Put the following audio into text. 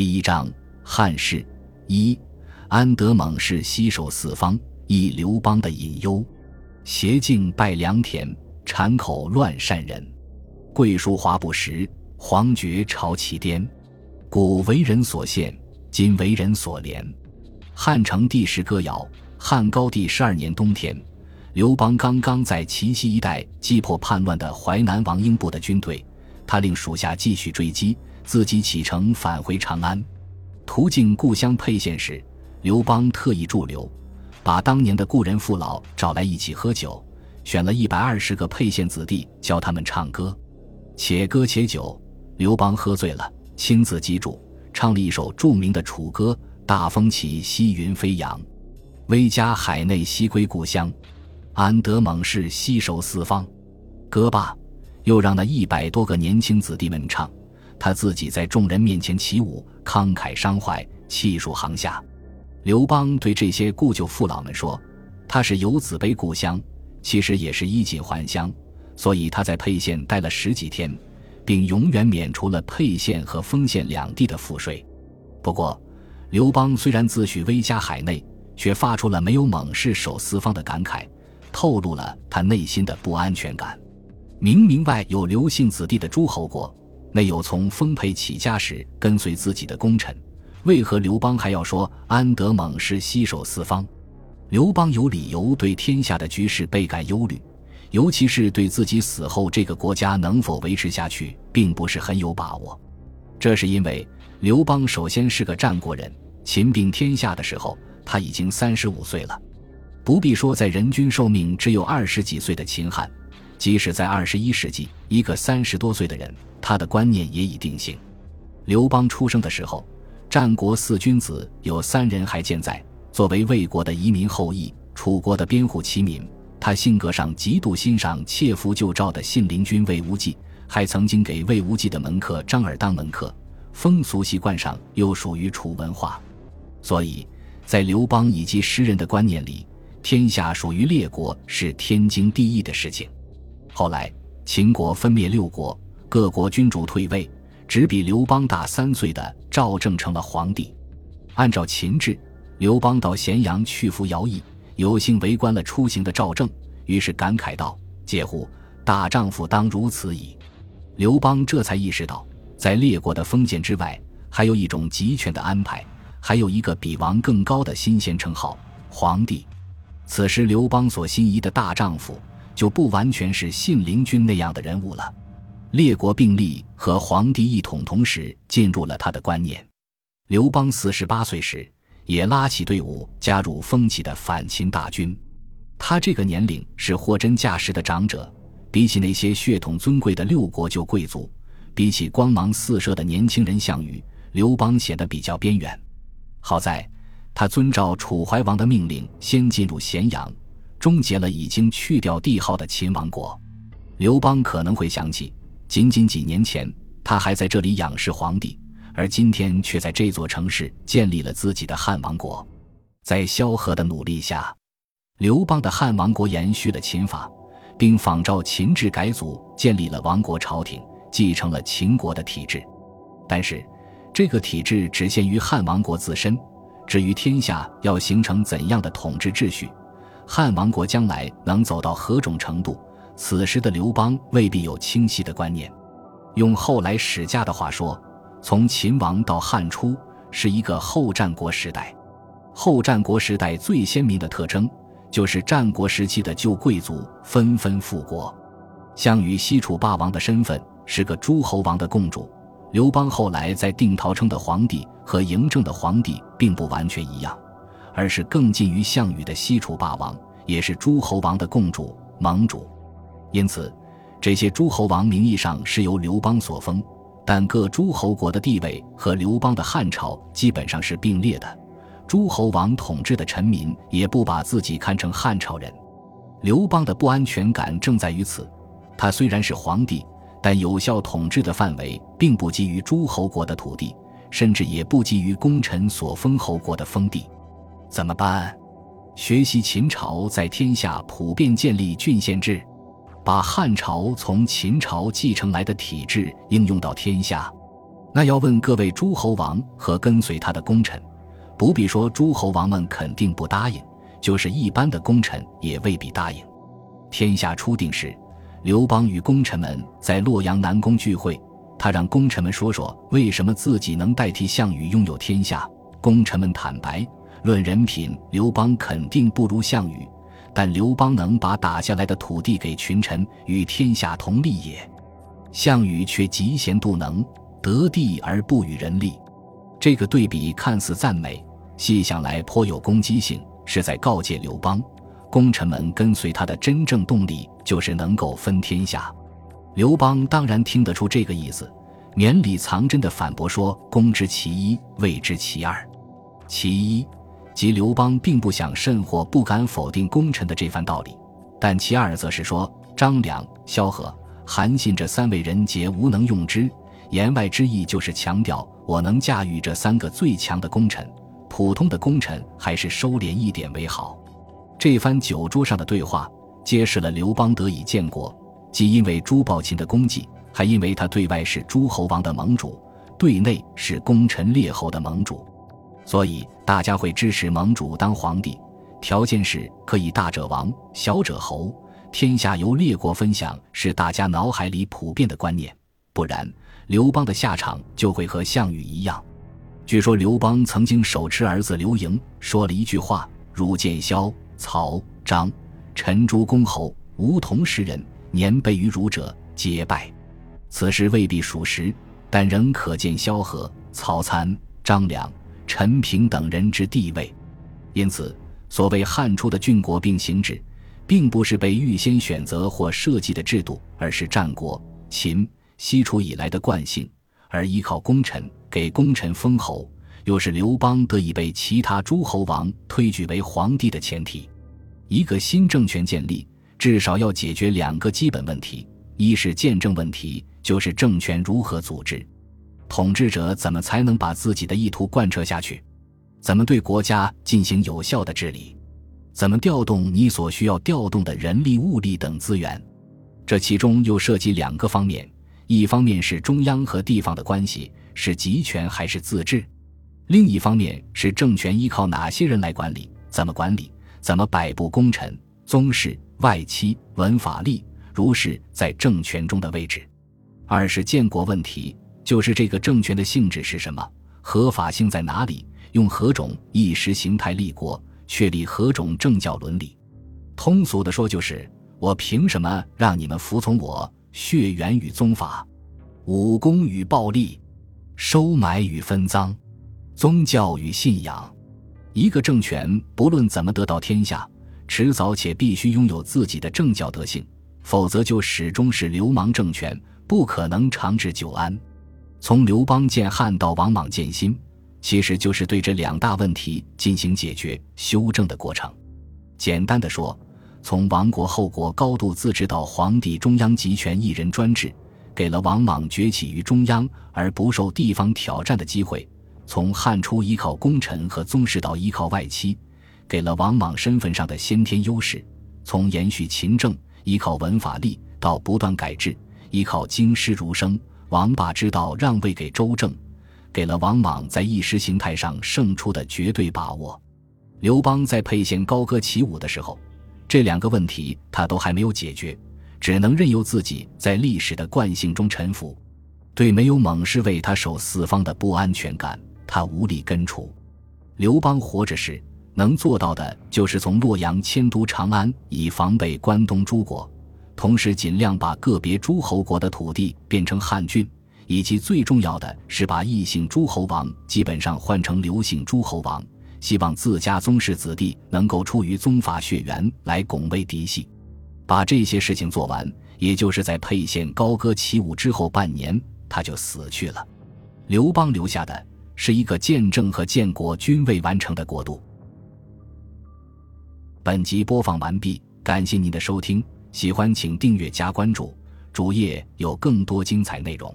第一章汉室一，安德猛士西守四方，忆刘邦的隐忧。斜径拜良田，产口乱善人。桂书华不实，黄爵朝其颠。古为人所献，今为人所怜。汉成帝时歌谣：汉高帝十二年冬天，刘邦刚刚在齐西一带击破叛乱的淮南王英部的军队，他令属下继续追击。自己启程返回长安，途经故乡沛县时，刘邦特意驻留，把当年的故人父老找来一起喝酒，选了一百二十个沛县子弟教他们唱歌，且歌且酒。刘邦喝醉了，亲自击筑，唱了一首著名的楚歌：“大风起，兮云飞扬，威加海内兮归故乡，安得猛士兮守四方。”歌罢，又让那一百多个年轻子弟们唱。他自己在众人面前起舞，慷慨伤怀，气数行下。刘邦对这些故旧父老们说：“他是游子悲故乡，其实也是衣锦还乡。所以他在沛县待了十几天，并永远免除了沛县和丰县两地的赋税。不过，刘邦虽然自诩威加海内，却发出了没有猛士守四方的感慨，透露了他内心的不安全感。明明外有刘姓子弟的诸侯国。”内有从丰沛起家时跟随自己的功臣，为何刘邦还要说安得猛士西守四方？刘邦有理由对天下的局势倍感忧虑，尤其是对自己死后这个国家能否维持下去，并不是很有把握。这是因为刘邦首先是个战国人，秦并天下的时候他已经三十五岁了，不必说在人均寿命只有二十几岁的秦汉，即使在二十一世纪，一个三十多岁的人。他的观念也已定性。刘邦出生的时候，战国四君子有三人还健在。作为魏国的移民后裔，楚国的边户齐民，他性格上极度欣赏切符救赵的信陵君魏无忌，还曾经给魏无忌的门客张耳当门客。风俗习惯上又属于楚文化，所以在刘邦以及诗人的观念里，天下属于列国是天经地义的事情。后来秦国分灭六国。各国君主退位，只比刘邦大三岁的赵正成了皇帝。按照秦制，刘邦到咸阳去服徭役，有幸围观了出行的赵正，于是感慨道：“嗟乎！大丈夫当如此矣。”刘邦这才意识到，在列国的封建之外，还有一种集权的安排，还有一个比王更高的新鲜称号——皇帝。此时，刘邦所心仪的大丈夫，就不完全是信陵君那样的人物了。列国并立和皇帝一统同时进入了他的观念。刘邦四十八岁时，也拉起队伍加入风起的反秦大军。他这个年龄是货真价实的长者，比起那些血统尊贵的六国旧贵族，比起光芒四射的年轻人项羽，刘邦显得比较边缘。好在，他遵照楚怀王的命令，先进入咸阳，终结了已经去掉帝号的秦王国。刘邦可能会想起。仅仅几年前，他还在这里仰视皇帝，而今天却在这座城市建立了自己的汉王国。在萧何的努力下，刘邦的汉王国延续了秦法，并仿照秦制改组，建立了王国朝廷，继承了秦国的体制。但是，这个体制只限于汉王国自身。至于天下要形成怎样的统治秩序，汉王国将来能走到何种程度？此时的刘邦未必有清晰的观念。用后来史家的话说，从秦王到汉初是一个后战国时代。后战国时代最鲜明的特征，就是战国时期的旧贵族纷纷复国。项羽西楚霸王的身份是个诸侯王的共主。刘邦后来在定陶称的皇帝和嬴政的皇帝并不完全一样，而是更近于项羽的西楚霸王，也是诸侯王的共主盟主。因此，这些诸侯王名义上是由刘邦所封，但各诸侯国的地位和刘邦的汉朝基本上是并列的。诸侯王统治的臣民也不把自己看成汉朝人。刘邦的不安全感正在于此：他虽然是皇帝，但有效统治的范围并不基于诸侯国的土地，甚至也不基于功臣所封侯国的封地。怎么办？学习秦朝在天下普遍建立郡县制。把汉朝从秦朝继承来的体制应用到天下，那要问各位诸侯王和跟随他的功臣，不必说诸侯王们肯定不答应，就是一般的功臣也未必答应。天下初定时，刘邦与功臣们在洛阳南宫聚会，他让功臣们说说为什么自己能代替项羽拥有天下。功臣们坦白，论人品，刘邦肯定不如项羽，但刘邦能把打下来的土地给群臣，与天下同利也。项羽却嫉贤妒能。得地而不与人利，这个对比看似赞美，细想来颇有攻击性，是在告诫刘邦，功臣们跟随他的真正动力就是能够分天下。刘邦当然听得出这个意思，绵里藏针的反驳说：“攻之其一，谓之其二。其一，即刘邦并不想甚或不敢否定功臣的这番道理；但其二，则是说张良、萧何、韩信这三位人杰无能用之。”言外之意就是强调我能驾驭这三个最强的功臣，普通的功臣还是收敛一点为好。这番酒桌上的对话揭示了刘邦得以建国，既因为朱暴秦的功绩，还因为他对外是诸侯王的盟主，对内是功臣列侯的盟主，所以大家会支持盟主当皇帝，条件是可以大者王，小者侯，天下由列国分享，是大家脑海里普遍的观念，不然。刘邦的下场就会和项羽一样。据说刘邦曾经手持儿子刘盈，说了一句话：“汝见萧、曹、张、陈诸公侯，无同时人，年辈于汝者，皆败。”此事未必属实，但仍可见萧何、曹参、张良、陈平等人之地位。因此，所谓汉初的郡国并行制，并不是被预先选择或设计的制度，而是战国、秦。西楚以来的惯性，而依靠功臣给功臣封侯，又是刘邦得以被其他诸侯王推举为皇帝的前提。一个新政权建立，至少要解决两个基本问题：一是建政问题，就是政权如何组织，统治者怎么才能把自己的意图贯彻下去，怎么对国家进行有效的治理，怎么调动你所需要调动的人力、物力等资源。这其中又涉及两个方面。一方面是中央和地方的关系是集权还是自治，另一方面是政权依靠哪些人来管理，怎么管理，怎么摆布功臣、宗室、外戚、文法吏、儒士在政权中的位置。二是建国问题，就是这个政权的性质是什么，合法性在哪里，用何种意识形态立国，确立何种政教伦理。通俗的说，就是我凭什么让你们服从我？血缘与宗法，武功与暴力，收买与分赃，宗教与信仰。一个政权不论怎么得到天下，迟早且必须拥有自己的政教德性，否则就始终是流氓政权，不可能长治久安。从刘邦建汉到王莽建新，其实就是对这两大问题进行解决、修正的过程。简单的说。从亡国后国高度自治到皇帝中央集权一人专制，给了王莽崛起于中央而不受地方挑战的机会；从汉初依靠功臣和宗室到依靠外戚，给了王莽身份上的先天优势；从延续秦政依靠文法吏到不断改制依靠经师儒生，王霸之道让位给周正，给了王莽在意识形态上胜出的绝对把握。刘邦在沛县高歌起舞的时候。这两个问题他都还没有解决，只能任由自己在历史的惯性中沉浮。对没有猛士为他守四方的不安全感，他无力根除。刘邦活着时能做到的，就是从洛阳迁都长安，以防备关东诸国，同时尽量把个别诸侯国的土地变成汉郡，以及最重要的是把异姓诸侯王基本上换成刘姓诸侯王。希望自家宗室子弟能够出于宗法血缘来拱卫嫡系，把这些事情做完，也就是在沛县高歌起舞之后半年，他就死去了。刘邦留下的是一个建政和建国均未完成的国度。本集播放完毕，感谢您的收听，喜欢请订阅加关注，主页有更多精彩内容。